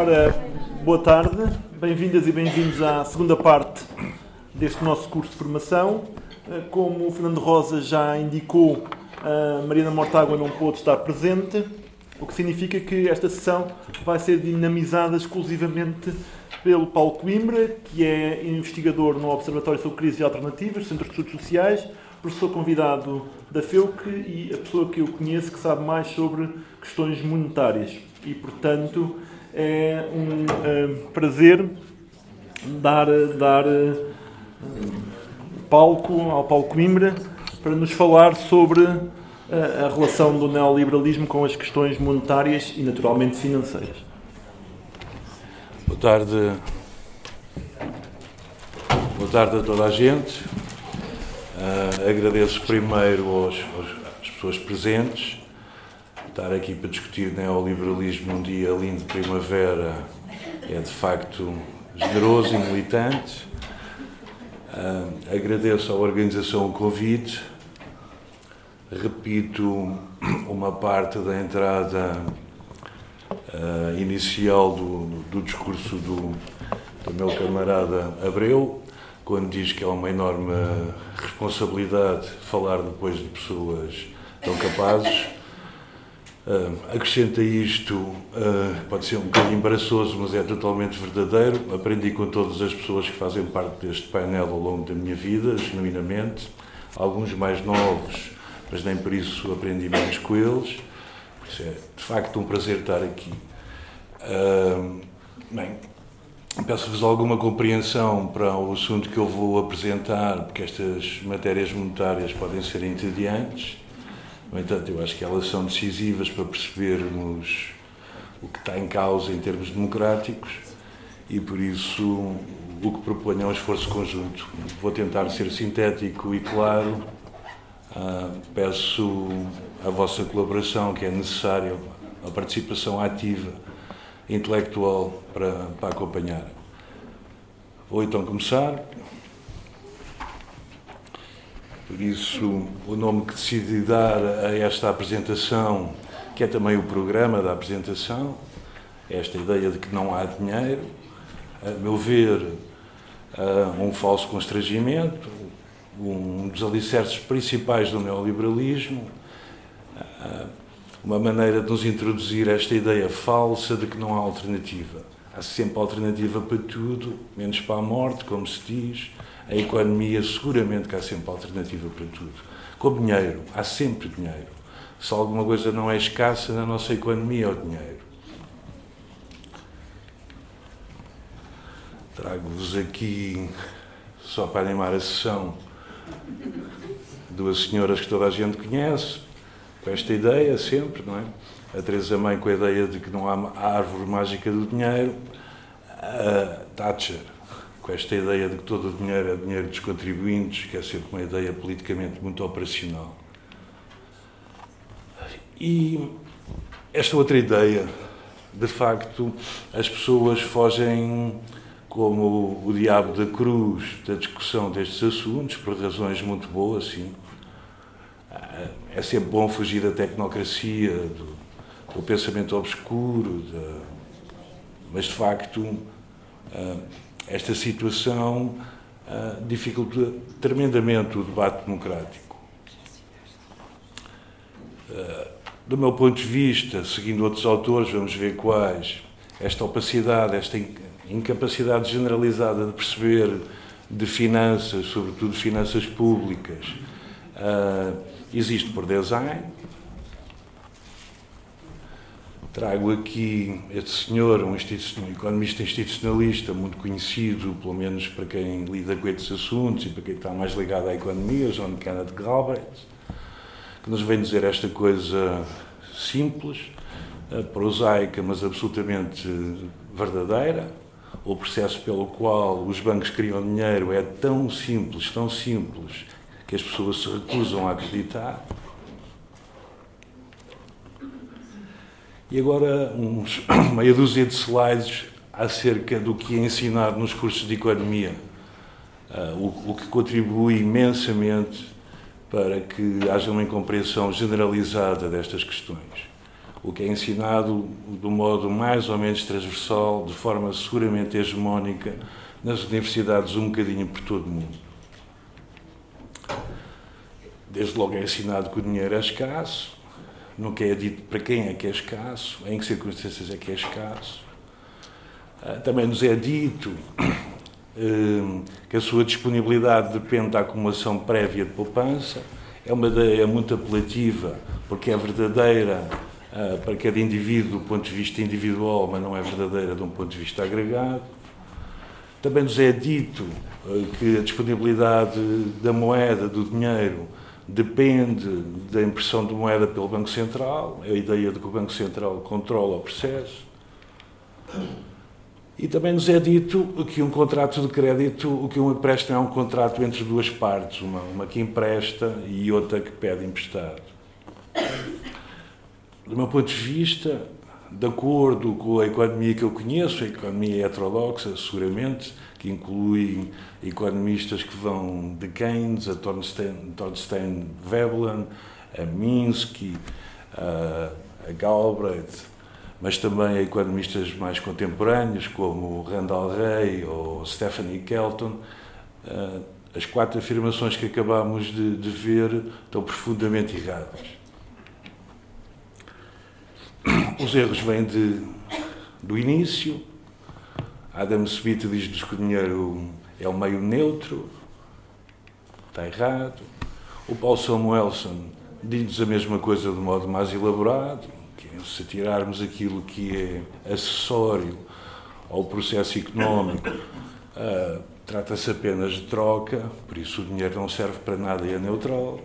Ora, boa tarde, bem-vindas e bem-vindos à segunda parte deste nosso curso de formação. Eh, Como o Fernando Rosa já indicou, a Mariana Mortágua não pôde estar presente, o que significa que esta sessão vai ser dinamizada exclusivamente pelo Paulo Coimbra, que é investigador no Observatório sobre Crises Alternativas, Centro de Estudos Sociais, professor convidado da FEUC e a pessoa que eu conheço que sabe mais sobre questões monetárias. E, portanto, é um eh, prazer dar, dar eh, palco ao Paulo Coimbra para nos falar sobre eh, a relação do neoliberalismo com as questões monetárias e, naturalmente, financeiras. Boa tarde. Boa tarde a toda a gente. Uh, agradeço primeiro aos, aos, às pessoas presentes. Estar aqui para discutir neoliberalismo num dia lindo de primavera é de facto generoso e militante. Uh, agradeço à organização o convite. Repito uma parte da entrada uh, inicial do, do discurso do, do meu camarada Abreu, quando diz que é uma enorme responsabilidade falar depois de pessoas tão capazes. Uh, acrescenta isto, uh, pode ser um bocadinho embaraçoso, mas é totalmente verdadeiro. Aprendi com todas as pessoas que fazem parte deste painel ao longo da minha vida, genuinamente. Alguns mais novos, mas nem por isso aprendi menos com eles. Por isso é de facto um prazer estar aqui. Uh, bem, peço-vos alguma compreensão para o assunto que eu vou apresentar, porque estas matérias monetárias podem ser entediantes. No entanto, eu acho que elas são decisivas para percebermos o que está em causa em termos democráticos e, por isso, o que proponho é um esforço conjunto. Vou tentar ser sintético e claro. Uh, peço a vossa colaboração, que é necessária, a participação ativa, intelectual, para, para acompanhar. Vou então começar. Por isso, o nome que decidi dar a esta apresentação, que é também o programa da apresentação, é esta ideia de que não há dinheiro, a meu ver, um falso constrangimento, um dos alicerces principais do neoliberalismo, uma maneira de nos introduzir esta ideia falsa de que não há alternativa. Há sempre alternativa para tudo, menos para a morte, como se diz. A economia, seguramente que há sempre alternativa para tudo. Com dinheiro, há sempre dinheiro. Se alguma coisa não é escassa na nossa economia, é o dinheiro. Trago-vos aqui, só para animar a sessão, duas senhoras que toda a gente conhece, com esta ideia sempre, não é? A Teresa May com a ideia de que não há árvore mágica do dinheiro, a Thatcher com esta ideia de que todo o dinheiro é dinheiro dos contribuintes, que é sempre uma ideia politicamente muito operacional. E esta outra ideia, de facto, as pessoas fogem como o diabo da cruz da discussão destes assuntos, por razões muito boas, sim. É sempre bom fugir da tecnocracia, do, do pensamento obscuro, da, mas de facto esta situação dificulta tremendamente o debate democrático. Do meu ponto de vista, seguindo outros autores, vamos ver quais, esta opacidade, esta incapacidade generalizada de perceber de finanças, sobretudo finanças públicas, existe por design. Trago aqui este senhor, um economista institucionalista muito conhecido, pelo menos para quem lida com estes assuntos e para quem está mais ligado à economia, John Kenneth Galbraith, que nos vem dizer esta coisa simples, prosaica, mas absolutamente verdadeira. O processo pelo qual os bancos criam dinheiro é tão simples, tão simples, que as pessoas se recusam a acreditar. E agora uns meia dúzia de slides acerca do que é ensinar nos cursos de economia, uh, o, o, que contribui imensamente para que haja uma incompreensão generalizada destas questões. o que é ensinado um modo mais ou menos transversal, de forma seguramente hegemónica, nas universidades um bocadinho por todo o mundo. Desde logo é ensinado que o dinheiro é escasso, nunca é dito para quem é que é escasso, em que circunstâncias é que é escasso. Ah, também nos é dito eh, que a sua disponibilidade depende da acumulação prévia de poupança. É uma ideia muito apelativa, porque é verdadeira ah, para cada indivíduo do ponto de vista individual, mas não é verdadeira de um ponto de vista agregado. Também nos é dito ah, que a disponibilidade da moeda, do dinheiro, depende da impressão de moeda pelo Banco Central, é a ideia de que o Banco Central controla o processo. E também nos é dito que um contrato de crédito, o que um empréstimo é um contrato entre duas partes, uma, uma que empresta e outra que pede emprestado. Do meu ponto de vista, de acordo com a economia que eu conheço, a economia heterodoxa, seguramente, que inclui economistas que vão de Keynes a Thorstein, Veblen, a Minsky, a, a Galbraith, mas também a economistas mais contemporâneos, como Randall Rey ou Stephanie Kelton. As quatro afirmações que acabamos de, de ver estão profundamente erradas. Os erros vêm de, do início, Adam Smith diz-nos que o dinheiro é um meio neutro, está errado. O Paul Samuelson diz-nos a mesma coisa de modo mais elaborado, que é se tirarmos aquilo que é acessório ao processo económico, uh, trata-se apenas de troca, por isso o dinheiro não serve para nada e é neutral.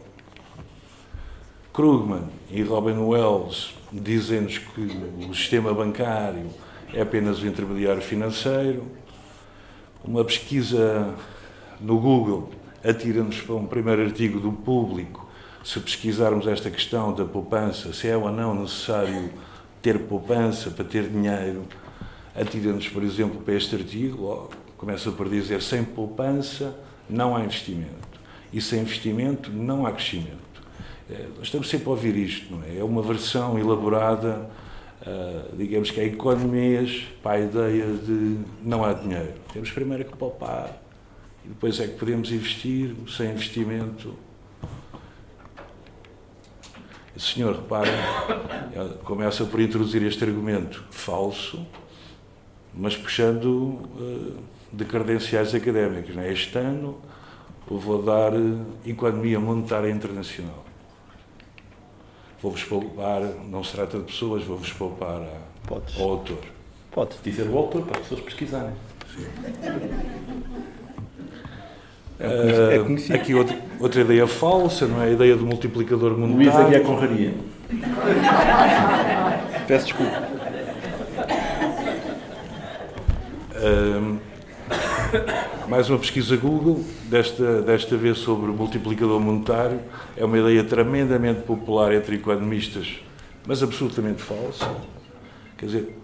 Krugman e Robin Wells dizem-nos que o sistema bancário é apenas o intermediário financeiro. Uma pesquisa no Google atira-nos para um primeiro artigo do público. Se pesquisarmos esta questão da poupança, se é ou não necessário ter poupança para ter dinheiro, atira-nos, por exemplo, para este artigo, começa por dizer: sem poupança não há investimento. E sem investimento não há crescimento. É, estamos sempre a ouvir isto, não é? É uma versão elaborada Uh, digamos que é economias para a ideia de não há dinheiro. Temos primeiro que poupar e depois é que podemos investir. Sem investimento. O senhor, repara, começa por introduzir este argumento falso, mas puxando uh, de credenciais académicos. Não é? Este ano eu vou dar uh, Economia Monetária Internacional vou-vos poupar, não se trata de pessoas, vou-vos poupar a, Podes. ao autor. Podes dizer o autor para as pessoas pesquisarem. Sim. É, conhecido. Aqui outra, outra ideia falsa, não é? A ideia do multiplicador monetário. Luís aqui é conraria. Peço desculpa. Um, mais uma pesquisa Google, desta, desta vez sobre o multiplicador monetário. É uma ideia tremendamente popular entre economistas, mas absolutamente falsa. Quer dizer,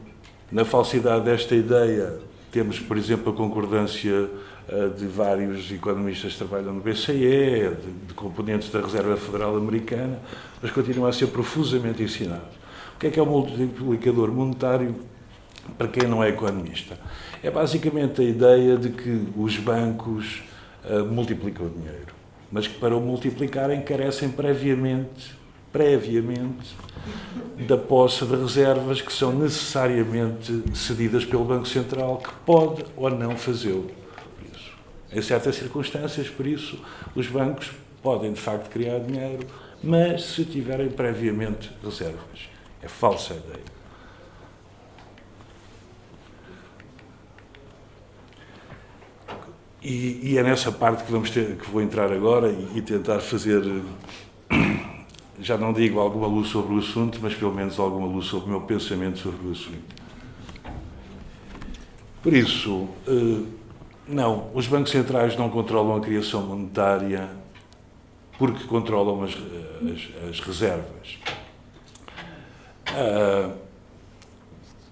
na falsidade desta ideia, temos, por exemplo, a concordância uh, de vários economistas que trabalham no BCE, de, de, componentes da Reserva Federal Americana, mas continua a ser profusamente ensinado. O que é que é o multiplicador monetário para quem não é economista? É basicamente a ideia de que os bancos uh, multiplicam o dinheiro, mas que para o multiplicarem carecem previamente, previamente da posse de reservas que são necessariamente cedidas pelo Banco Central, que pode ou não fazê-lo. Em certas circunstâncias, por isso, os bancos podem de facto criar dinheiro, mas se tiverem previamente reservas. É falsa a ideia. E, e, é nessa parte que vamos ter, que vou entrar agora e, e, tentar fazer, já não digo alguma luz sobre o assunto, mas pelo menos alguma luz sobre o meu pensamento sobre o assunto. Por isso, eh, não, os bancos centrais não controlam a criação monetária porque controlam as, as, as reservas. Ah,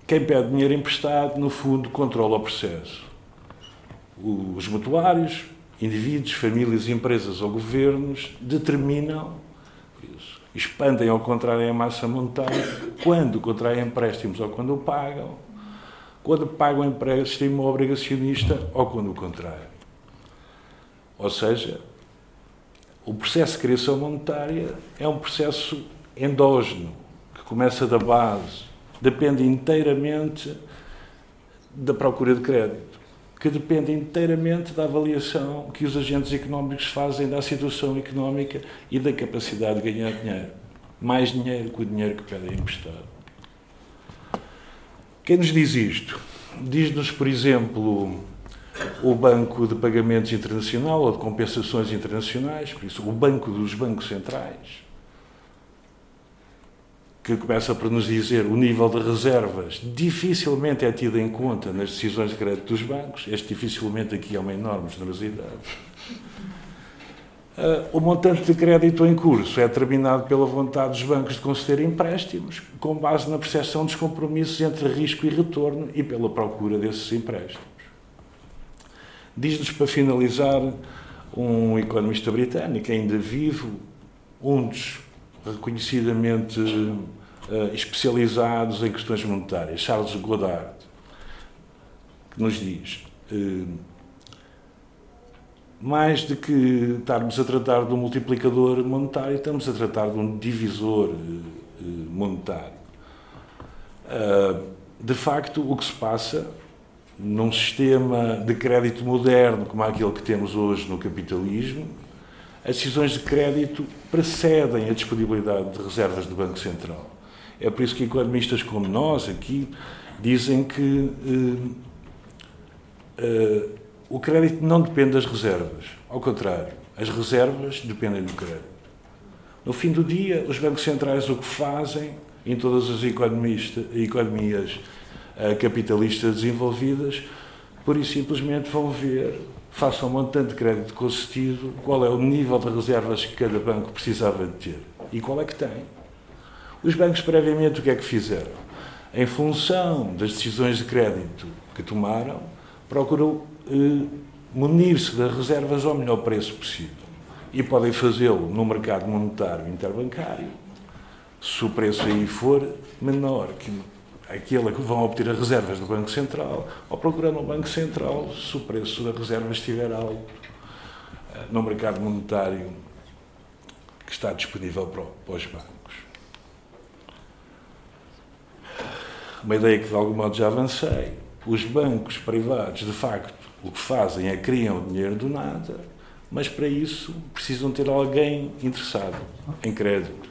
quem pede dinheiro emprestado, no fundo, controla o processo os mutuários, indivíduos, famílias, empresas ou governos determinam isso. expandem ao contrário a massa monetária quando contraem empréstimos ou quando o pagam, quando pagam empréstimo obrigacionista ou quando o contraem. Ou seja, o processo de criação monetária é um processo endógeno, que começa da base, depende inteiramente da procura de crédito, que depende inteiramente da avaliação que os agentes económicos fazem da situação económica e da capacidade de ganhar dinheiro. Mais dinheiro que o dinheiro que pedem emprestado. Quem nos diz isto? Diz-nos, por exemplo, o Banco de Pagamentos Internacional ou de Compensações Internacionais, por isso, o Banco dos Bancos Centrais que começa por nos dizer o nível de reservas dificilmente é tido em conta nas decisões de crédito dos bancos. Este dificilmente aqui é uma enorme generosidade. Uh, o montante de crédito em curso é determinado pela vontade dos bancos de conceder empréstimos, com base na percepção dos compromissos entre risco e retorno e pela procura desses empréstimos. Diz-nos, para finalizar, um economista britânico, ainda vivo, um dos reconhecidamente uh, especializados em questões monetárias, Charles Goddard, que nos diz: uh, mais do que estarmos a tratar de um multiplicador monetário, estamos a tratar de um divisor uh, monetário. de facto, o que se passa num sistema de crédito moderno como aquele que temos hoje no capitalismo, as decisões de crédito precedem a disponibilidade de reservas do Banco Central. É por isso que economistas como nós aqui dizem que uh, uh, o crédito não depende das reservas. Ao contrário, as reservas dependem do crédito. No fim do dia, os bancos centrais o que fazem em todas as economias uh, capitalistas desenvolvidas, por isso simplesmente vão ver, face ao montante de crédito concedido, qual é o nível de reservas que cada banco precisava de ter e qual é que tem. Os bancos, previamente, o que é que fizeram? Em função das decisões de crédito que tomaram, procuram eh, munir-se das reservas ao melhor preço possível. E podem fazê-lo no mercado monetário interbancário, se o preço aí for menor que aquele que vão obter as reservas do Banco Central, ou procurando o Banco Central se o preço da reserva estiver alto eh, no mercado monetário que está disponível para os bancos. Uma ideia que de algum modo já avancei. Os bancos privados, de facto, o que fazem é criam dinheiro do nada, mas para isso precisam ter alguém interessado em crédito.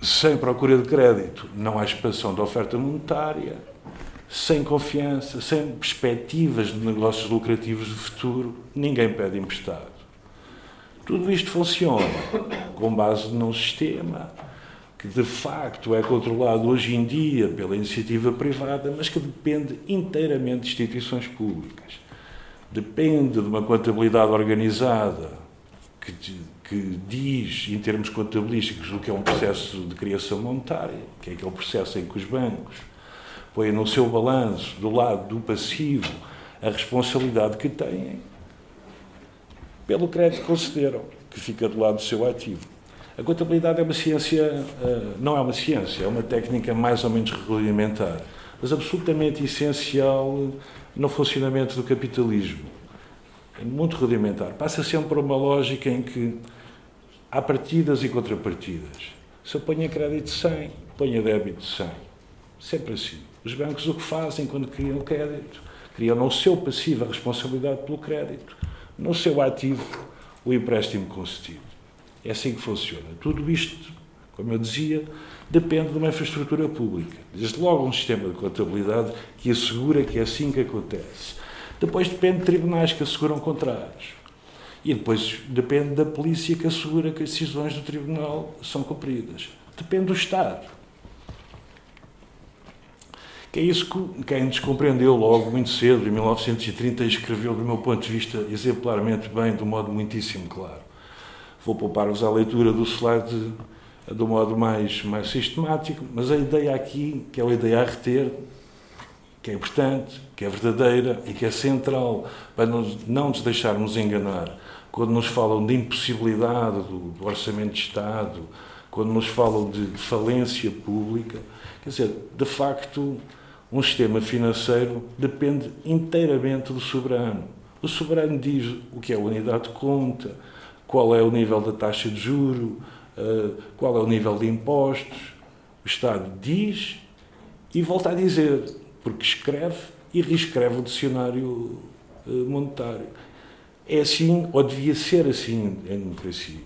Sem procura de crédito, não há expansão da oferta monetária. Sem confiança, sem perspectivas de negócios lucrativos de futuro, ninguém pede emprestado. Tudo isto funciona com base num sistema que de facto é controlado hoje em dia pela iniciativa privada, mas que depende inteiramente de instituições públicas. Depende de uma contabilidade organizada que, que diz, em termos contabilísticos, o que é um processo de criação monetária, que é aquele processo em que os bancos põem no seu balanço, do lado do passivo, a responsabilidade que têm pelo crédito que concederam, que fica do lado do seu ativo. A contabilidade é uma ciência, eh, não é uma ciência, é uma técnica mais ou menos rudimentar, mas absolutamente essencial no funcionamento do capitalismo. É muito rudimentar. Passa sempre por uma lógica em que há partidas e contrapartidas. Se eu ponho a crédito 100, ponho a débito 100. Sempre assim. Os bancos o que fazem quando criam o crédito? Criam no seu passivo a responsabilidade pelo crédito, no seu ativo o empréstimo concedido. É assim que funciona. Tudo isto, como eu dizia, depende de uma infraestrutura pública. Desde logo um sistema de contabilidade que assegura que é assim que acontece. Depois depende de tribunais que asseguram contratos. E depois depende da polícia que assegura que as decisões do tribunal são cumpridas. Depende do Estado. Que é isso que quem descompreendeu logo muito cedo, em 1930, escreveu, do meu ponto de vista, exemplarmente bem, de um modo muitíssimo claro. Vou poupar-vos a leitura do slide de um modo mais, mais sistemático, mas a ideia aqui, que é a ideia a reter, que é importante, que é verdadeira e que é central para não nos deixarmos enganar quando nos falam de impossibilidade do, do orçamento de Estado, quando nos falam de falência pública, quer dizer, de facto, um sistema financeiro depende inteiramente do soberano. O soberano diz o que é a unidade de conta, qual é o nível da taxa de juro, eh, qual é o nível de impostos. O Estado diz e volta a dizer, porque escreve e reescreve o dicionário eh, monetário. É assim, ou devia ser assim, em democracia.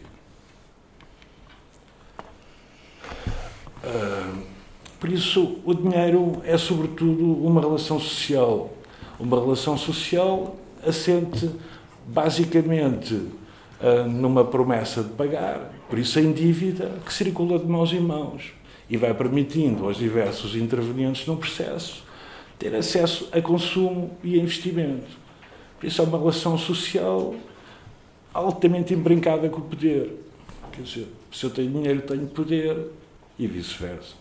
Uh, por isso, o dinheiro é, sobretudo, uma relação social. Uma relação social assente, basicamente, numa promessa de pagar, por isso, em dívida que circula de mãos em mãos e vai permitindo aos diversos intervenientes no processo ter acesso a consumo e a investimento. Por isso é uma relação social altamente embrincada com o poder. Quer dizer, se eu tenho dinheiro, tenho poder e vice-versa.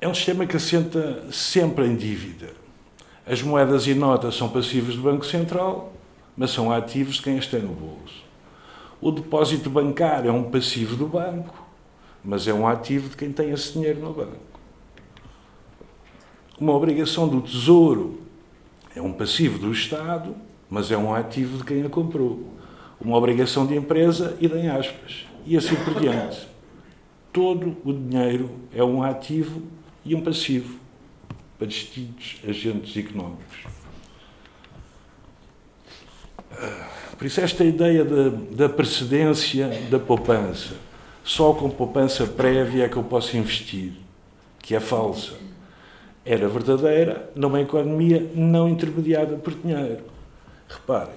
É um sistema que assenta sempre em dívida. As moedas e notas são passivos do Banco Central, mas são ativos de quem as tem no bolso. O depósito bancário é um passivo do banco, mas é um ativo de quem tem esse dinheiro no banco. Uma obrigação do Tesouro é um passivo do Estado, mas é um ativo de quem a comprou. Uma obrigação de empresa e de aspas. E assim por diante. Todo o dinheiro é um ativo e um passivo para distintos agentes económicos. Por isso, esta ideia da, da precedência da poupança, só com poupança prévia é que eu posso investir, que é falsa era verdadeira numa economia não intermediada por dinheiro. Reparem,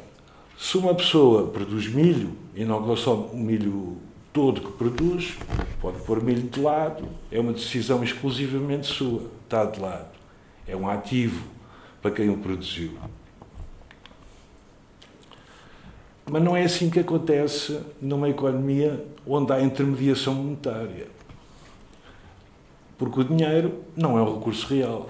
se uma pessoa produz milho e não consome o milho todo que produz, pode pôr milho de lado, é uma decisão exclusivamente sua, está de lado. É um ativo para quem o produziu. Mas não é assim que acontece numa economia onde há intermediação monetária. Porque o dinheiro não é um recurso real.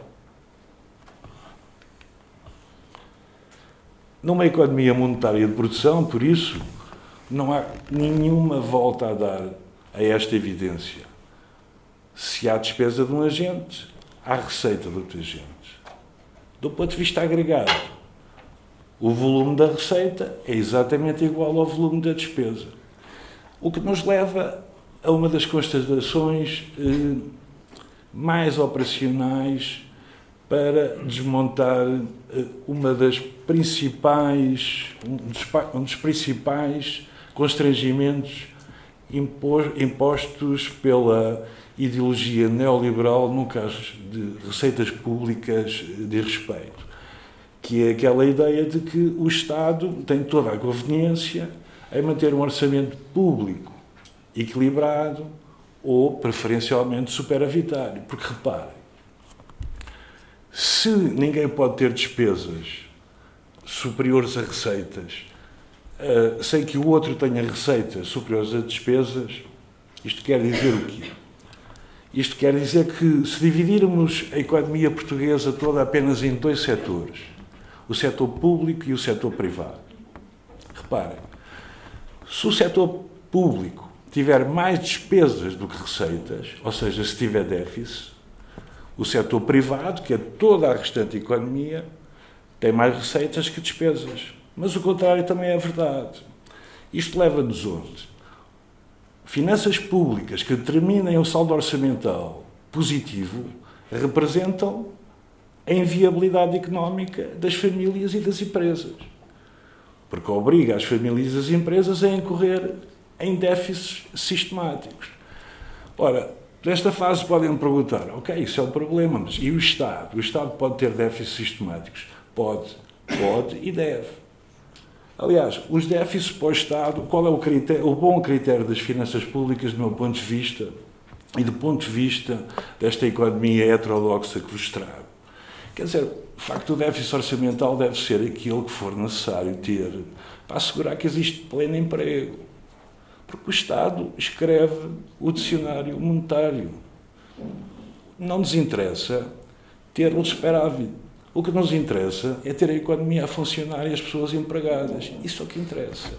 Numa economia monetária de produção, por isso, não há nenhuma volta a dar a esta evidência. Se há despesa de um agente, há receita de outro agente. Do ponto de vista agregado, o volume da receita é exatamente igual ao volume da despesa. O que nos leva a uma das constatações eh, mais operacionais para desmontar eh, uma das principais, um dos, um dos principais constrangimentos impostos pela ideologia neoliberal no caso de receitas públicas de respeito, que é aquela ideia de que o Estado tem toda a conveniência em manter um orçamento público equilibrado, ou preferencialmente superavitário. Porque reparem, se ninguém pode ter despesas superiores a receitas, uh, sem que o outro tenha receitas superiores a despesas, isto quer dizer o quê? Isto quer dizer que se dividirmos a economia portuguesa toda apenas em dois setores, o setor público e o setor privado. Reparem, se o setor público tiver mais despesas do que receitas, ou seja, se tiver déficit, o setor privado, que é toda a restante economia, tem mais receitas que despesas. Mas o contrário também é verdade. Isto leva-nos onde? Finanças públicas que determinem o saldo orçamental positivo representam a inviabilidade económica das famílias e das empresas. Porque obriga as famílias e as empresas a incorrer em déficits sistemáticos. Ora, nesta fase podem perguntar, ok, isso é um problema, mas e o Estado? O Estado pode ter déficits sistemáticos? Pode, pode e deve. Aliás, os déficits para o Estado, qual é o, critério, o bom critério das finanças públicas, do meu ponto de vista, e do ponto de vista desta economia heterodoxa que vos trago? Quer dizer, o facto do déficit orçamental deve ser aquilo que for necessário ter para assegurar que existe pleno emprego porque o Estado escreve o dicionário monetário. Não nos interessa ter um superávit. O que nos interessa é ter a economia a funcionar e as pessoas empregadas. Isso é o que interessa.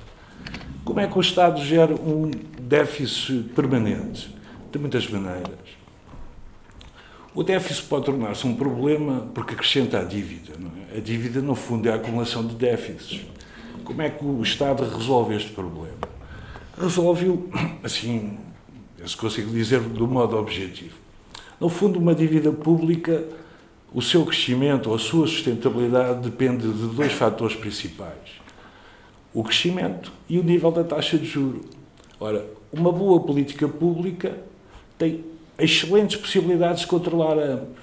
Como é que o Estado gera um déficit permanente? De muitas maneiras. O déficit pode tornar-se um problema porque acrescenta a dívida. É? A dívida, no fundo, é a acumulação de déficits. Como é que o Estado resolve este problema? Resolve-o, assim, se consigo dizer do modo objetivo. No fundo, uma dívida pública, o seu crescimento ou a sua sustentabilidade depende de dois fatores principais: o crescimento e o nível da taxa de juro. Ora, uma boa política pública tem excelentes possibilidades de controlar ambos.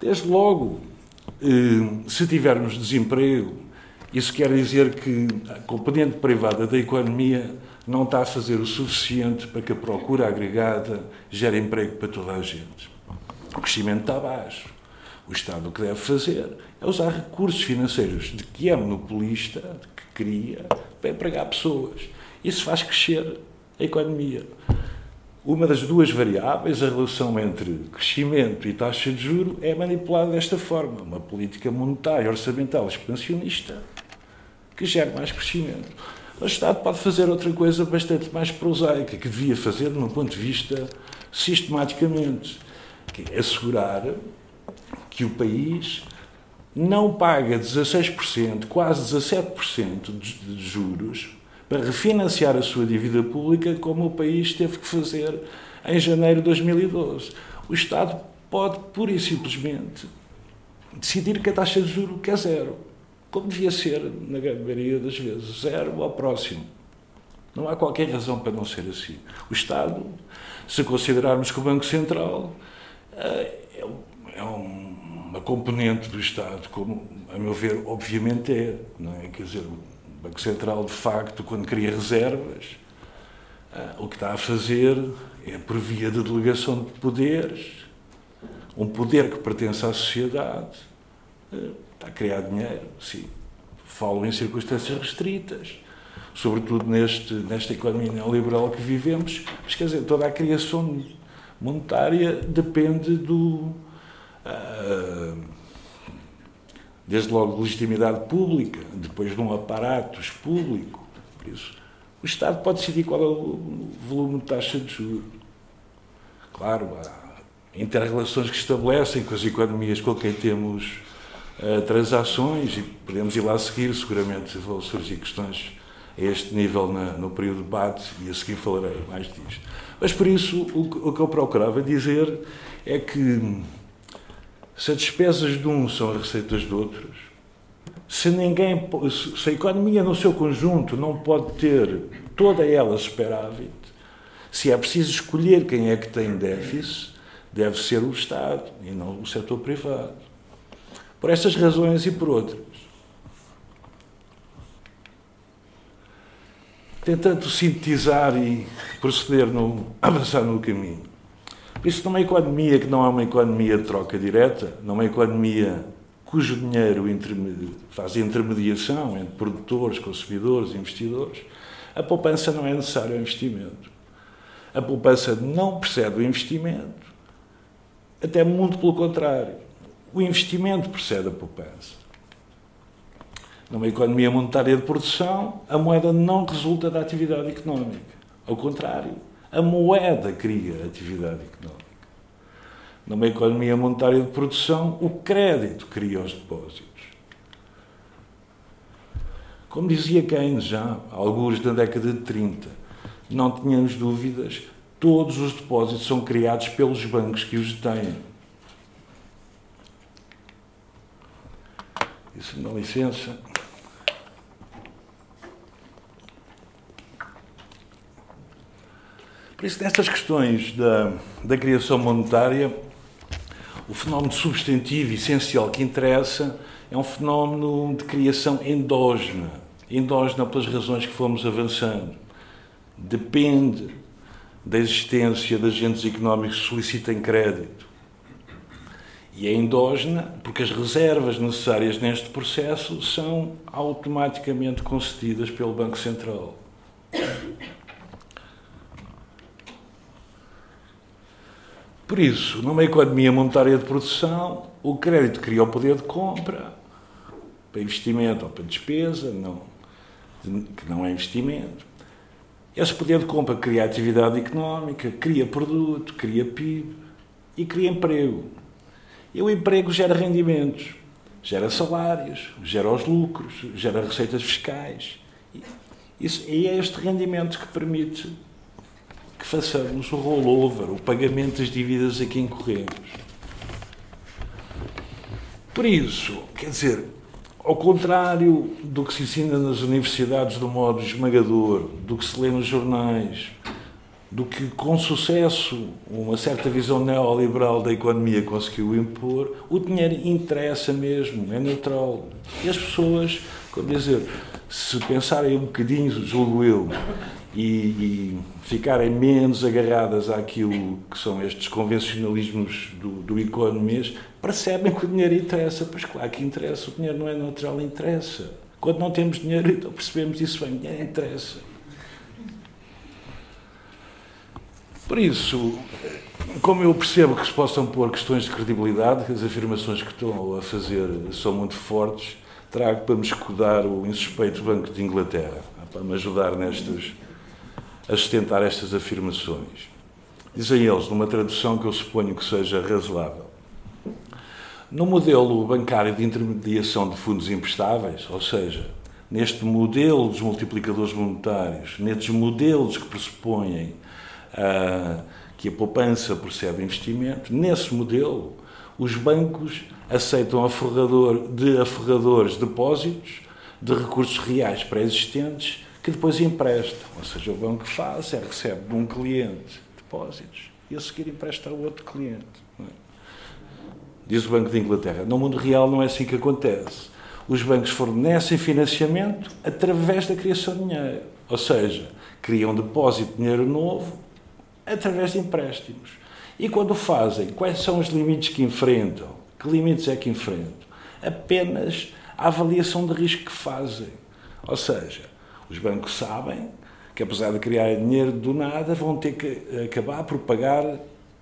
Desde logo, eh, se tivermos desemprego, isso quer dizer que a componente privada da economia não está a fazer o suficiente para que a procura agregada gere emprego para toda a gente. O crescimento está baixo. O Estado o que deve fazer é usar recursos financeiros de que é monopolista, de que cria, para empregar pessoas. Isso faz crescer a economia. Uma das duas variáveis, a relação entre crescimento e taxa de juro, é manipulada desta forma. Uma política monetária orçamental expansionista que gera mais crescimento. O Estado pode fazer outra coisa bastante mais prosaica, que devia fazer, no ponto de vista sistematicamente, que é assegurar que o país não paga 16%, quase 17% de juros para refinanciar a sua dívida pública, como o país teve que fazer em janeiro de 2012. O Estado pode, pura e simplesmente, decidir que a taxa de juros é zero, como devia ser, na maioria das vezes, zero ao próximo. Não há qualquer razão para não ser assim. O Estado, se considerarmos que o Banco Central é uma componente do Estado, como, a meu ver, obviamente é. Não é? Quer dizer, Banco Central, de facto, quando cria reservas, ah, o que está a fazer é, por via de delegação de poderes, um poder que pertence à sociedade, ah, está a criar dinheiro, sim. Falo em circunstâncias restritas, sobretudo neste, nesta economia neoliberal que vivemos, mas quer dizer, toda a criação monetária depende do. Uh, desde logo legitimidade pública, depois de um aparato público. Por isso, o Estado pode decidir qual é o volume de taxa de juros. Claro, há interrelações que estabelecem com as economias com quem temos uh, transações e podemos ir lá seguir, seguramente vão surgir questões este nível na, no período de debate e a seguir falarei mais disto. Mas por isso, o, o que eu procurava dizer é que se as despesas de um são as receitas de outros, se ninguém, se a economia no seu conjunto não pode ter toda ela superávit, se é preciso escolher quem é que tem déficit, deve ser o Estado e não o setor privado. Por estas razões e por outras. Tentando sintetizar e proceder no avançar no caminho. Por isso, numa economia que não é uma economia de troca direta, numa economia cujo dinheiro faz intermediação entre produtores, consumidores, investidores, a poupança não é necessária ao investimento. A poupança não precede o investimento, até muito pelo contrário. O investimento precede a poupança. Numa economia monetária de produção, a moeda não resulta da atividade económica. Ao contrário, a moeda cria atividade económica. Numa economia monetária de produção, o crédito cria os depósitos. Como dizia Keynes já, alguns da década de 30, não tínhamos dúvidas, todos os depósitos são criados pelos bancos que os têm. Isso dá licença. Por isso, nestas questões da, da criação monetária, o fenómeno substantivo essencial que interessa é um fenómeno de criação endógena. Endógena pelas razões que fomos avançando. Depende da existência de agentes económicos que solicitem crédito. E é endógena porque as reservas necessárias neste processo são automaticamente concedidas pelo Banco Central. Por isso, numa economia monetária de produção, o crédito cria o poder de compra para investimento ou para despesa, não, que não é investimento. Esse poder de compra cria atividade económica, cria produto, cria PIB e cria emprego. E o emprego gera rendimentos, gera salários, gera os lucros, gera receitas fiscais. Isso, e é este rendimento que permite que façamos o rollover, o pagamento das dívidas a que incorremos. Por isso, quer dizer, ao contrário do que se ensina nas universidades do modo esmagador, do que se lê nos jornais, do que com sucesso uma certa visão neoliberal da economia conseguiu impor, o dinheiro interessa mesmo, é neutral. E as pessoas, como dizer, se pensarem um bocadinho, julgo eu, e, e, ficarem menos agarradas àquilo que são estes convencionalismos do, do economês, percebem que o dinheiro interessa. Pois claro que interessa, o dinheiro não é neutral, interessa. Quando não temos dinheiro, então percebemos isso bem, dinheiro interessa. Por isso, como eu percebo que se possam pôr questões de credibilidade, que as afirmações que estão a fazer são muito fortes, trago para me escudar o insuspeito Banco de Inglaterra, para me ajudar nestas, a sustentar estas afirmações. Dizem eles, numa tradução que eu suponho que seja razoável. No modelo bancário de intermediação de fundos emprestáveis, ou seja, neste modelo dos multiplicadores monetários, nestes modelos que pressupõem uh, que a poupança percebe investimento, nesse modelo, os bancos aceitam aforrador, de aforradores depósitos de recursos reais pré-existentes que depois emprestam. Ou seja, o banco faz é recebe de um cliente depósitos e a seguir empresta a outro cliente. É? Diz o Banco de Inglaterra. No mundo real não é assim que acontece. Os bancos fornecem financiamento através da criação de dinheiro. Ou seja, criam depósito de dinheiro novo através de empréstimos. E quando fazem, quais são os limites que enfrentam? Que limites é que enfrentam? Apenas a avaliação de risco que fazem. Ou seja, os bancos sabem que, apesar de criar dinheiro do nada, vão ter que acabar por pagar,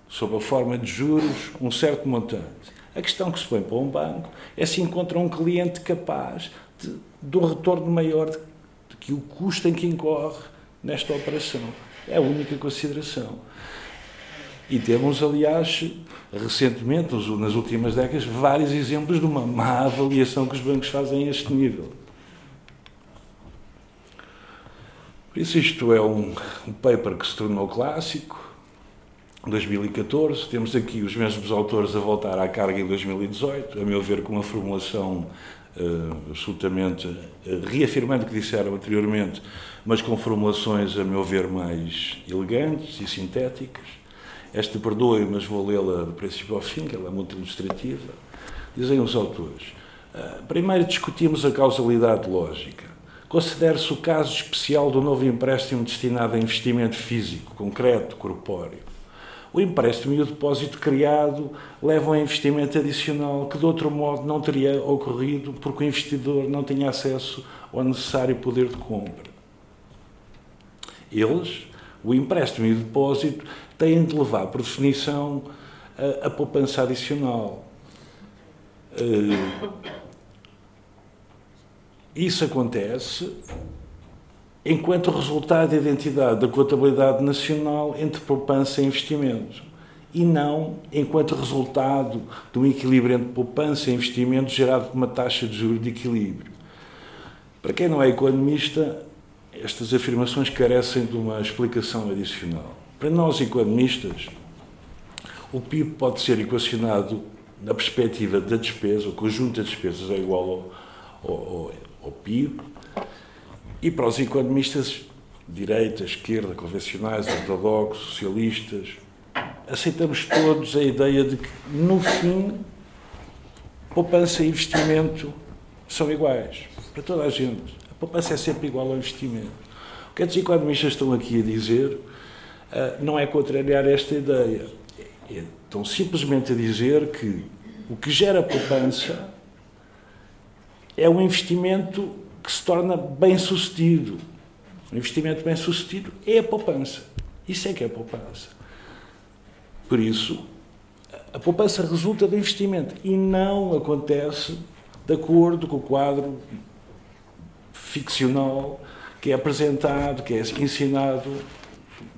sob a forma de juros, um certo montante. A questão que se põe para um banco é se encontra um cliente capaz de, de um retorno maior do que o custo em que incorre nesta operação. É a única consideração. E temos, aliás, recentemente, nas últimas décadas, vários exemplos de uma má avaliação que os bancos fazem a este nível. Por isso, isto é um, um paper que se tornou clássico, 2014. Temos aqui os mesmos autores a voltar à carga em 2018, a meu ver, com uma formulação uh, absolutamente uh, reafirmando o que disseram anteriormente, mas com formulações, a meu ver, mais elegantes e sintéticas. Esta perdoe, mas vou lê-la do princípio ao fim, que ela é muito ilustrativa. Dizem os autores: uh, primeiro discutimos a causalidade lógica. Considere-se o caso especial do novo empréstimo destinado a investimento físico, concreto, corpóreo o empréstimo e o depósito criado levam a investimento adicional que de outro modo não teria ocorrido porque o investidor não tinha acesso ao necessário poder de compra. Eles, o empréstimo e o depósito, têm de levar, por definição, a, a poupança adicional. Uh, isso acontece enquanto resultado de identidade da contabilidade nacional entre poupança e investimento, e não enquanto resultado de um equilíbrio entre poupança e investimento gerado por uma taxa de juros de equilíbrio. Para quem não é economista, estas afirmações carecem de uma explicação adicional. Para nós economistas, o PIB pode ser equacionado na perspectiva da despesa, o conjunto das despesas é igual ao, ao PIB, e para os economistas, direita, esquerda, convencionais, ortodoxos, socialistas, aceitamos todos a ideia de que, no fim, poupança e investimento são iguais para toda a gente. A poupança é sempre igual ao investimento. O que os economistas estão aqui a dizer ah, não é contrariar esta ideia. Estão simplesmente a dizer que o que gera poupança é um investimento que se torna bem sucedido. Um investimento bem sucedido é a poupança. Isso é que é a poupança. Por isso, A poupança resulta do investimento e não acontece de acordo com o quadro ficcional que é apresentado, que é ensinado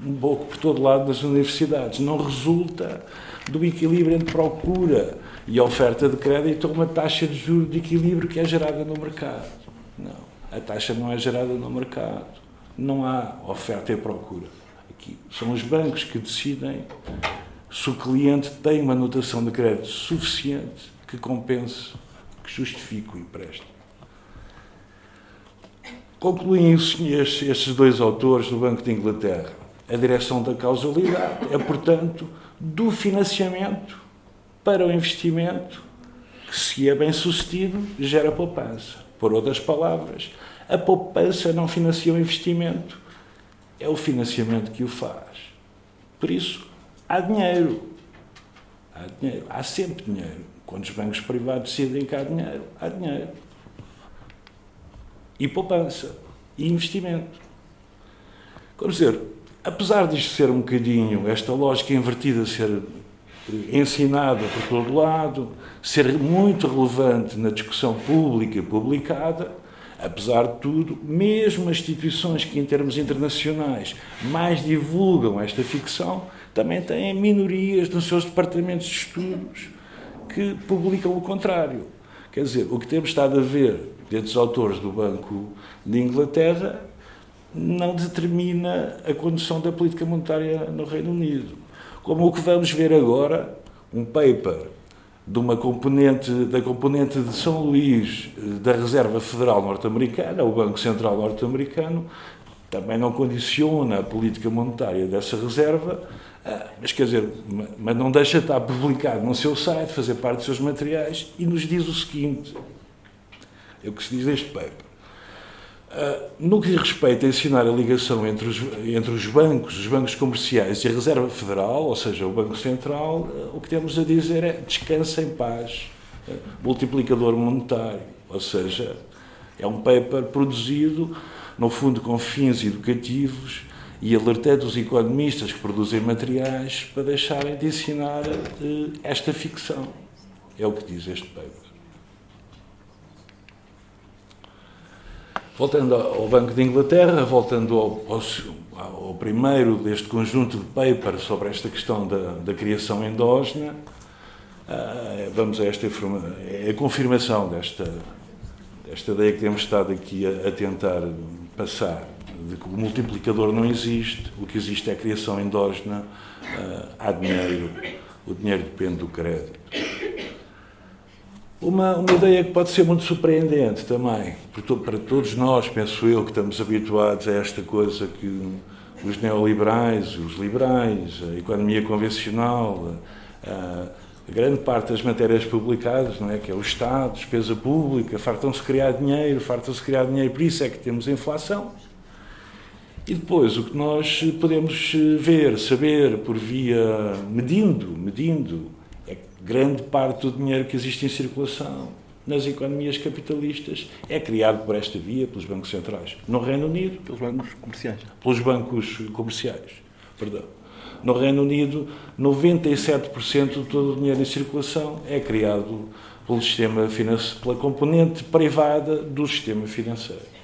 um pouco por todo lado nas universidades. Não resulta do equilíbrio entre procura e oferta de crédito a uma taxa de juros de equilíbrio que é gerada no mercado. Não, a taxa não é gerada no mercado. Não há oferta e procura. Aqui são os bancos que decidem se o cliente tem uma notação de crédito suficiente que compense, que justifique o empréstimo. Concluem estes dois autores do Banco de Inglaterra. A direção da causalidade é, portanto, do financiamento para o investimento que, se é bem sucedido, gera poupança. Por outras palavras, a poupança não financia o investimento, é o financiamento que o faz. Por isso, há dinheiro. Há dinheiro. Há sempre dinheiro. Quando os bancos privados decidem que há dinheiro, há dinheiro. E poupança. E investimento. Quer dizer, apesar disto ser um bocadinho, esta lógica invertida ser ensinada por todo lado, ser muito relevante na discussão pública e publicada, apesar de tudo, mesmo as instituições que, em termos internacionais, mais divulgam esta ficção, também têm minorias nos seus departamentos de estudos que publicam o contrário. Quer dizer, o que temos estado a ver desde os autores do Banco de Inglaterra não determina a condução da política monetária no Reino Unido. Como o que vamos ver agora, um paper de uma componente, da componente de São Luís da Reserva Federal Norte-Americana, o Banco Central Norte-Americano, também não condiciona a política monetária dessa reserva, ah, mas quer dizer, mas não deixa de estar publicado no seu site, fazer parte dos seus materiais e nos diz o seguinte: é o que se diz neste paper. Uh, no que diz respeito a ensinar a ligação entre os, entre os bancos, os bancos comerciais e a Reserva Federal, ou seja, o Banco Central, uh, o que temos a dizer é descansa em paz, uh, multiplicador monetário, ou seja, é um paper produzido, no fundo, com fins educativos e alertando os economistas que produzem materiais para deixarem de ensinar esta ficção. É o que diz este paper. Voltando ao Banco de Inglaterra, voltando ao, ao, ao, primeiro deste conjunto de papers sobre esta questão da, da criação endógena, uh, vamos a esta é a confirmação desta, desta ideia que temos estado aqui a, a tentar passar, de que o multiplicador não existe, o que existe é a criação endógena, uh, há dinheiro, o dinheiro depende do crédito. Uma, uma ideia que pode ser muito surpreendente também, para todos nós, penso eu, que estamos habituados a esta coisa que os neoliberais, os liberais, a economia convencional, a, a grande parte das matérias publicadas, não é? que é o Estado, despesa pública, fartam-se criar dinheiro, fartam-se criar dinheiro, por isso é que temos inflação. E depois, o que nós podemos ver, saber, por via medindo, medindo grande parte do dinheiro que existe em circulação nas economias capitalistas é criado por esta via, pelos bancos centrais. No Reino Unido... Pelos bancos comerciais. Pelos bancos comerciais, perdão. No Reino Unido, 97% de todo o dinheiro em circulação é criado pelo sistema pela componente privada do sistema financeiro.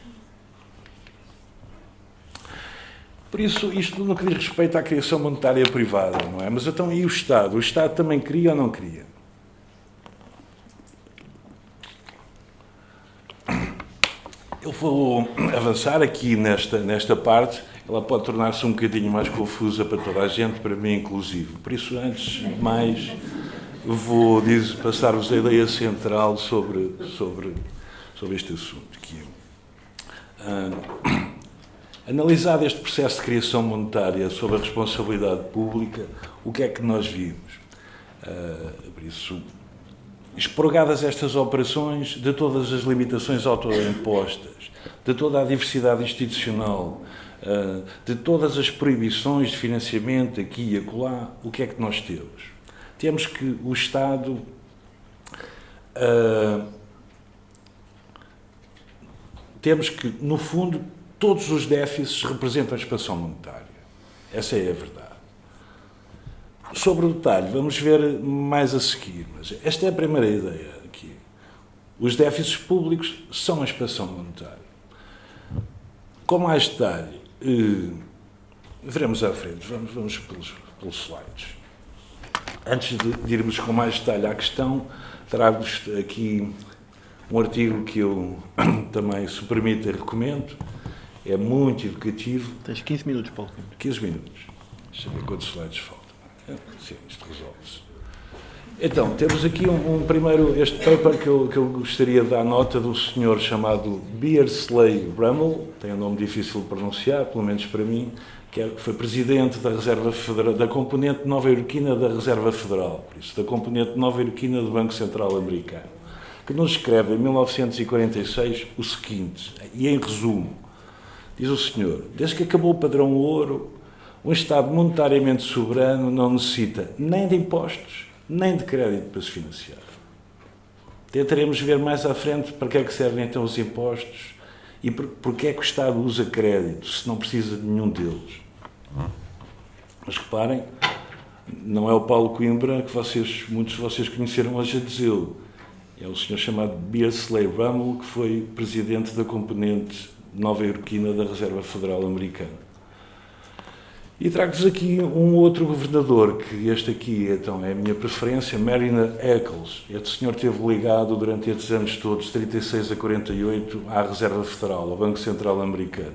Por isso, isto no que diz respeito à criação monetária privada, não é? Mas então, e o Estado? O Estado também cria ou não cria? Eu vou avançar aqui nesta, nesta parte, ela pode tornar-se um bocadinho mais confusa para toda a gente, para mim inclusive. Por isso, antes de mais, vou passar-vos a ideia central sobre, sobre, sobre este assunto, que. Uh, Analisado este processo de criação monetária sob a responsabilidade pública, o que é que nós vimos? Uh, por isso, expurgadas estas operações de todas as limitações autoimpostas, de toda a diversidade institucional, uh, de todas as proibições de financiamento aqui e acolá, o que é que nós temos? Temos que o Estado uh, temos que, no fundo, todos os déficits representam a expansão monetária. Essa é a verdade. Sobre o detalhe, vamos ver mais a seguir, mas esta é a primeira ideia aqui. Os déficits públicos são a expansão monetária. Com mais detalhe, eh, veremos à frente, vamos, vamos pelos, pelos slides. Antes de, irmos com mais detalhe à questão, trago-vos aqui um artigo que eu também, se permite, recomendo. É muito educativo. Tens 15 minutos, Paulo. 15 minutos. Deixa eu ver quantos slides faltam. Sim, isto resolve-se. Então, temos aqui um, um, primeiro, este paper que eu, que eu gostaria de dar nota do senhor chamado Beersley Brummel, tem um nome difícil de pronunciar, pelo menos para mim, que é, foi presidente da Reserva Federal, da componente nova iorquina da Reserva Federal, por isso, da componente nova iorquina do Banco Central Americano, que nos escreve em 1946 o seguinte, e em resumo, diz o senhor, desde que acabou o padrão ouro, um Estado monetariamente soberano não necessita nem de impostos, nem de crédito para se financiar. Tentaremos ver mais à frente para que é que servem então os impostos e por, porque é que o Estado usa crédito se não precisa de nenhum deles. Mas reparem, não é o Paulo Coimbra que vocês, muitos de vocês conheceram hoje a dizê-lo. É o senhor chamado Beersley Rummel, que foi presidente da componente nova iorquina da Reserva Federal Americana. E trago-vos aqui um outro governador, que este aqui então, é a minha preferência, Marina Eccles. Este senhor esteve ligado durante estes anos todos, 36 a 48, à Reserva Federal, ao Banco Central Americano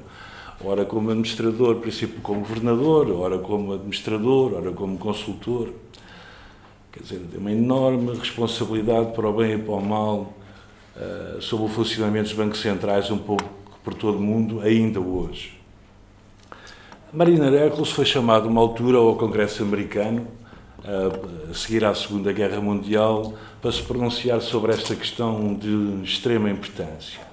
ora como administrador, princípio como governador, ora como administrador, ora como consultor. Quer dizer, tem uma enorme responsabilidade para o bem e para o mal uh, sobre o funcionamento dos bancos centrais um pouco por todo o mundo, ainda hoje. Marina Eccles foi chamado uma altura ao Congresso americano, uh, a seguir à Segunda Guerra Mundial, para se pronunciar sobre esta questão de extrema importância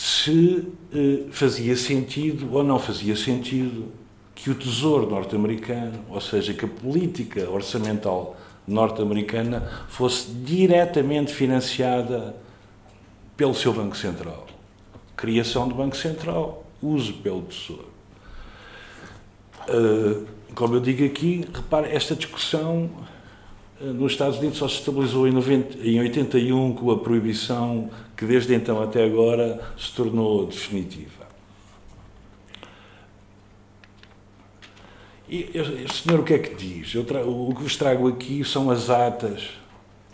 se eh, fazia sentido ou não fazia sentido que o Tesouro norte-americano, ou seja, que a política orçamental norte-americana fosse diretamente financiada pelo seu Banco Central. Criação do Banco Central, uso pelo Tesouro. Uh, como eu digo aqui, repare, esta discussão nos Estados Unidos só se estabilizou em, 90, em 81 com a proibição que desde então até agora se tornou definitiva. E o senhor o que é que diz? o que vos trago aqui são as atas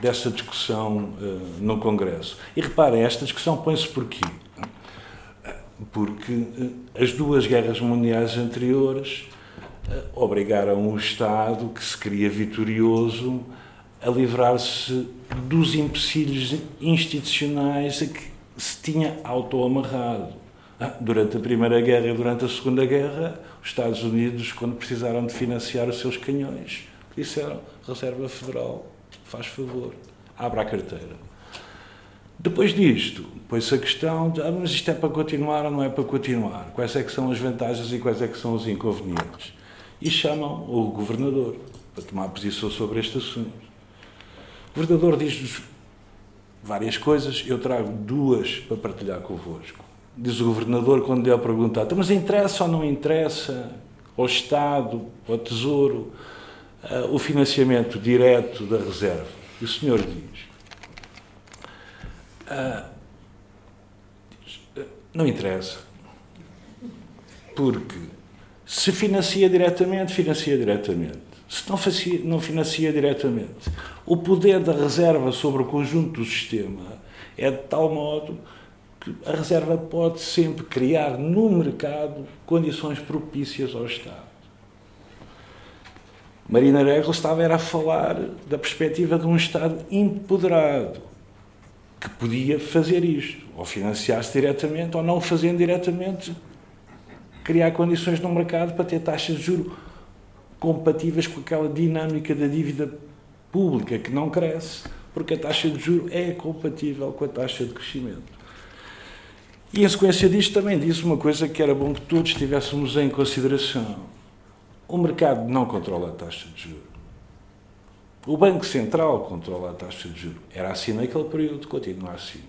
dessa discussão uh, no Congresso. E reparem, esta discussão põe-se por quê? Porque uh, as duas guerras mundiais anteriores obrigaram o Estado, que se queria vitorioso, a livrar-se dos empecilhos institucionais a que se tinha auto-amarrado. Ah, durante a Primeira Guerra e durante a Segunda Guerra, os Estados Unidos, quando precisaram de financiar os seus canhões, disseram: Reserva Federal, faz favor, abra a carteira. Depois disto, põe-se a questão de, ah, mas isto é para continuar ou não é para continuar? Quais é que são as vantagens e quais é que são os inconvenientes? e chamam o governador para tomar posição sobre este assunto. O governador diz-nos várias coisas, eu trago duas para partilhar convosco. Diz o governador quando lhe é perguntado, mas interessa ou não interessa ao Estado, ao Tesouro, uh, o financiamento direto da reserva? E o senhor diz, diz não interessa, porque se financia diretamente, financia diretamente. Se não, facia, não financia diretamente, o poder da reserva sobre o conjunto do sistema é de tal modo que a reserva pode sempre criar no mercado condições propícias ao Estado. Marina Regla estava era a falar da perspectiva de um Estado empoderado que podia fazer isto, ou financiar-se diretamente, ou não fazendo diretamente, criar condições no mercado para ter taxas de juros compatíveis com aquela dinâmica da dívida pública que não cresce, porque a taxa de juros é compatível com a taxa de crescimento. E em sequência disto também disse uma coisa que era bom que todos tivéssemos em consideração. O mercado não controla a taxa de juros. O Banco Central controla a taxa de juros. Era assim naquele período, continua assim.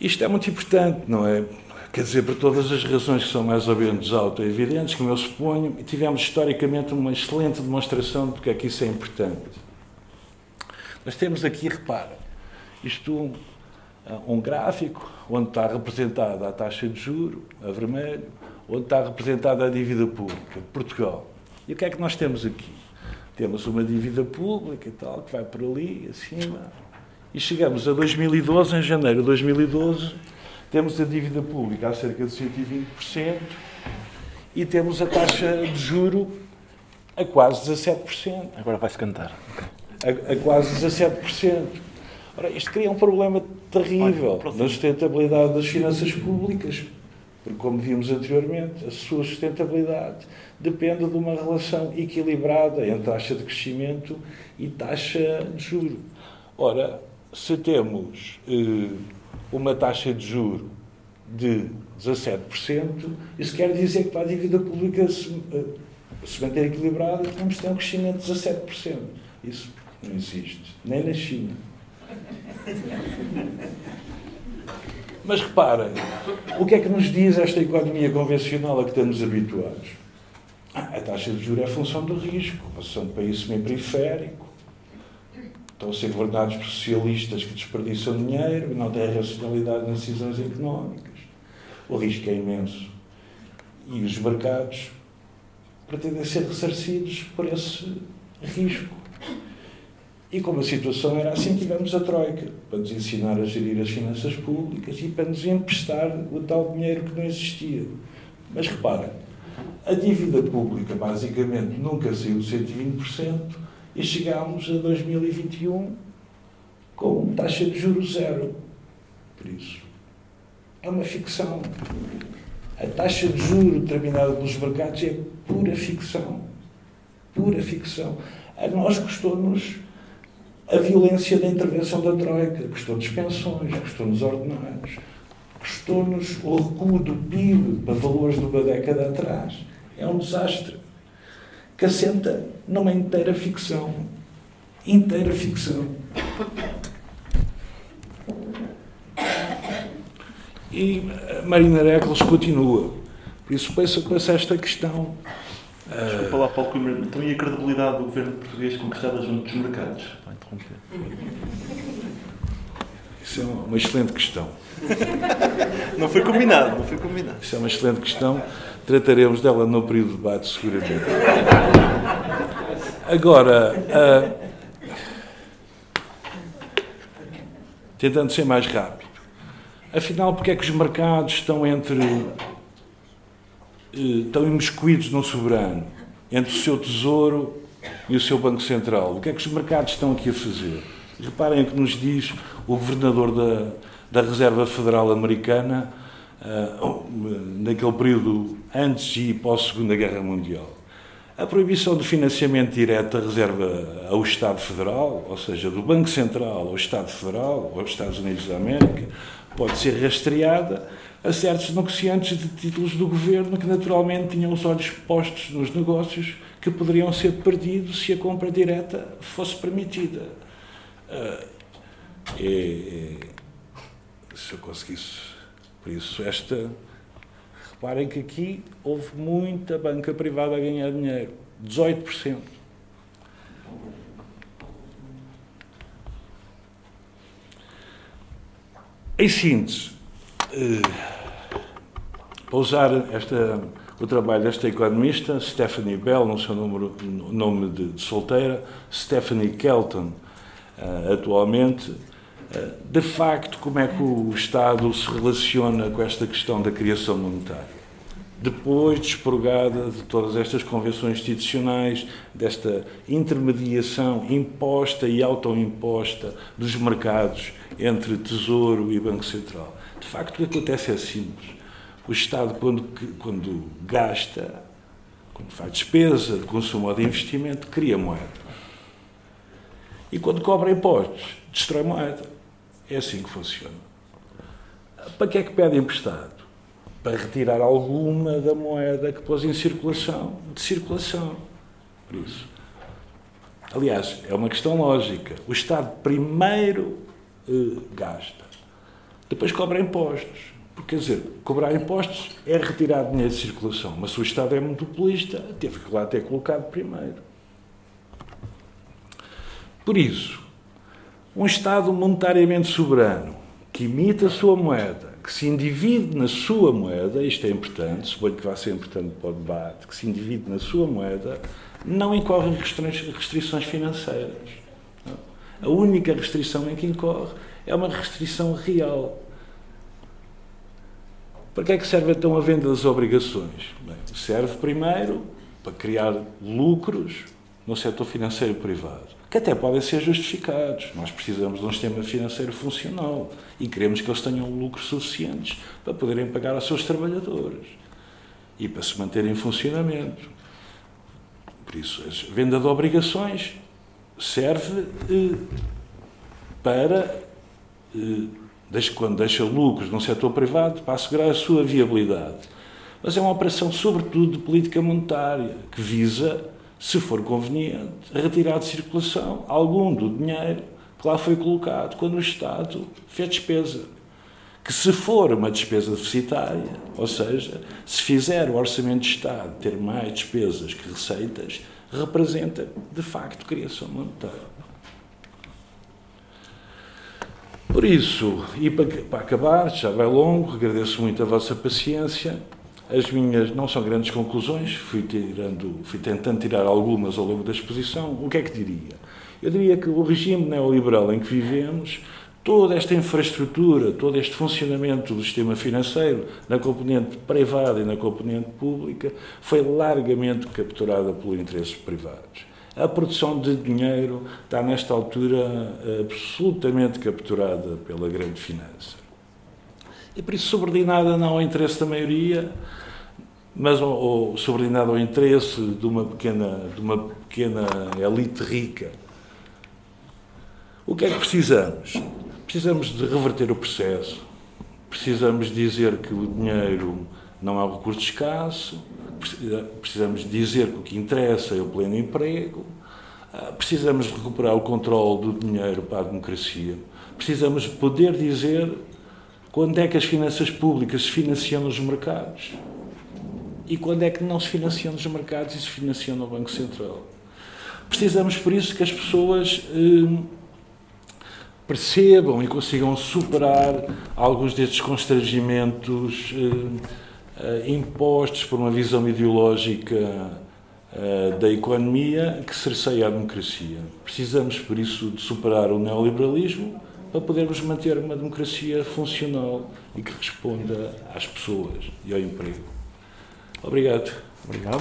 Isto é muito importante, não é? Quer dizer, por todas as razões que são mais ou menos auto-evidentes, como eu suponho, tivemos historicamente uma excelente demonstração de porque é que isso é importante. Nós temos aqui, repara, isto um gráfico onde está representada a taxa de juro, a vermelho, onde está representada a dívida pública de Portugal. E o que é que nós temos aqui? Temos uma dívida pública e tal, que vai por ali, acima, e chegamos a 2012, em janeiro de 2012, temos a dívida pública a cerca de 120% e temos a taxa de juro a quase 17%. Agora vai-se cantar. A, a quase 17%. Ora, isto cria um problema terrível na sustentabilidade das finanças públicas, porque, como vimos anteriormente, a sua sustentabilidade depende de uma relação equilibrada entre taxa de crescimento e taxa de juro. Ora, se temos eh, uma taxa de juro de 17%, isso quer dizer que para a dívida pública se, eh, se manter equilibrada, que ter um crescimento de 17%. Isso não existe, nem na China. Mas reparem, o que é que nos diz esta economia convencional a que estamos habituados? Ah, a taxa de juros é função do risco, função de país semi-periférico. Estão a ser governados por socialistas que desperdiçam dinheiro e não têm racionalidade nas decisões económicas. O risco é imenso. E os mercados pretendem ser ressarcidos por esse risco. E como a situação era assim, tivemos a Troika para nos ensinar a gerir as finanças públicas e para nos emprestar o tal dinheiro que não existia. Mas reparem, a dívida pública basicamente nunca saiu de 120% e chegámos a 2021 com taxa de juros zero. Por isso, é uma ficção. A taxa de juros determinada pelos mercados é pura ficção. Pura ficção. A nós custou-nos a violência da intervenção da Troika, custou-nos pensões, custou-nos ordenados, custou-nos o recuo do PIB para valores de uma década atrás. É um desastre que assenta numa inteira ficção. Inteira ficção. E Marina Recles continua. Por isso pensa, pensa esta questão. Desculpa lá, Paulo Coimbra, então e a credibilidade do governo português conquistada junto dos mercados? Interromper. Isso é uma excelente questão. Não foi combinado, não foi combinado. Isso é uma excelente questão. Trataremos dela no período de debate, seguramente. Agora, uh, tentando ser mais rápido. Afinal, porque é que os mercados estão entre estão imiscuídos no soberano, entre o seu tesouro e o seu Banco Central. O que é que os mercados estão aqui a fazer? Reparem o que nos diz o governador da, da Reserva Federal Americana uh, naquele período antes e pós-Segunda Guerra Mundial. A proibição do financiamento direto da reserva ao Estado Federal, ou seja, do Banco Central ao Estado Federal, aos Estados Unidos da América, pode ser rastreada a certos negociantes de títulos do governo que naturalmente tinham os olhos postos nos negócios que poderiam ser perdidos se a compra direta fosse permitida. É, é, se eu conseguisse. Por isso, esta. Reparem que aqui houve muita banca privada a ganhar dinheiro 18%. Em síntese, eh, para usar esta, o trabalho desta economista, Stephanie Bell, no seu número, nome de, de solteira, Stephanie Kelton, uh, atualmente, uh, de facto, como é que o Estado se relaciona com esta questão da criação monetária? Depois desprogada de todas estas convenções institucionais, desta intermediação imposta e autoimposta dos mercados entre Tesouro e Banco Central. De facto, o que acontece é simples o Estado, quando, quando gasta, quando faz despesa de consumo ou de investimento, cria moeda. E quando cobra impostos, destrói moeda. É assim que funciona. Para que é que pede emprestado? Para retirar alguma da moeda que pôs em circulação, de circulação. Por isso. Aliás, é uma questão lógica. O Estado primeiro eh, gasta, depois cobra impostos quer dizer, cobrar impostos é retirar dinheiro de circulação, mas se o Estado é monopolista, teve que lá ter colocado primeiro. Por isso, um Estado monetariamente soberano, que imita a sua moeda, que se individe na sua moeda, isto é importante, suponho que vai ser importante para o debate, que se individe na sua moeda, não incorre em restrições financeiras. A única restrição em que incorre é uma restrição real. Para que é que serve então a venda das obrigações? Bem, serve primeiro para criar lucros no setor financeiro privado, que até podem ser justificados. Nós precisamos de um sistema financeiro funcional e queremos que eles tenham lucros suficientes para poderem pagar aos seus trabalhadores e para se manterem em funcionamento. Por isso, a venda de obrigações serve eh, para eh, desde quando deixa lucros no setor privado para assegurar a sua viabilidade. Mas é uma operação, sobretudo, de política monetária, que visa, se for conveniente, retirar de circulação algum do dinheiro que lá foi colocado quando o Estado fez despesa. Que, se for uma despesa deficitária, ou seja, se fizer o Orçamento de Estado ter mais despesas que receitas, representa, de facto, criação monetária. Por isso, e para, acabar, já vai longo, agradeço muito a vossa paciência. As minhas não são grandes conclusões, fui, tirando, fui tentando tirar algumas ao longo da exposição. O que é que diria? Eu diria que o regime neoliberal em que vivemos, toda esta infraestrutura, todo este funcionamento do sistema financeiro, na componente privada e na componente pública, foi largamente capturada por interesses privados. A produção de dinheiro está, nesta altura, absolutamente capturada pela grande finança. E por isso, subordinada não ao interesse da maioria, mas ou, subordinada ao interesse de uma pequena, de uma pequena elite rica. O que é que precisamos? Precisamos de reverter o processo, precisamos dizer que o dinheiro não é um recurso escasso, precisamos dizer que o que interessa é o pleno emprego, ah, precisamos recuperar o controle do dinheiro para a democracia, precisamos poder dizer quando é que as finanças públicas se financiam nos mercados e quando é que não se financiam nos mercados e se financiam no Banco Central. Precisamos, por isso, que as pessoas eh, percebam e consigam superar alguns destes constrangimentos uh, impostos por uma visão ideológica uh, da economia que cerceia a democracia. Precisamos, por isso, de superar o neoliberalismo para podermos manter uma democracia funcional e que responda às pessoas e ao emprego. Obrigado. Obrigado.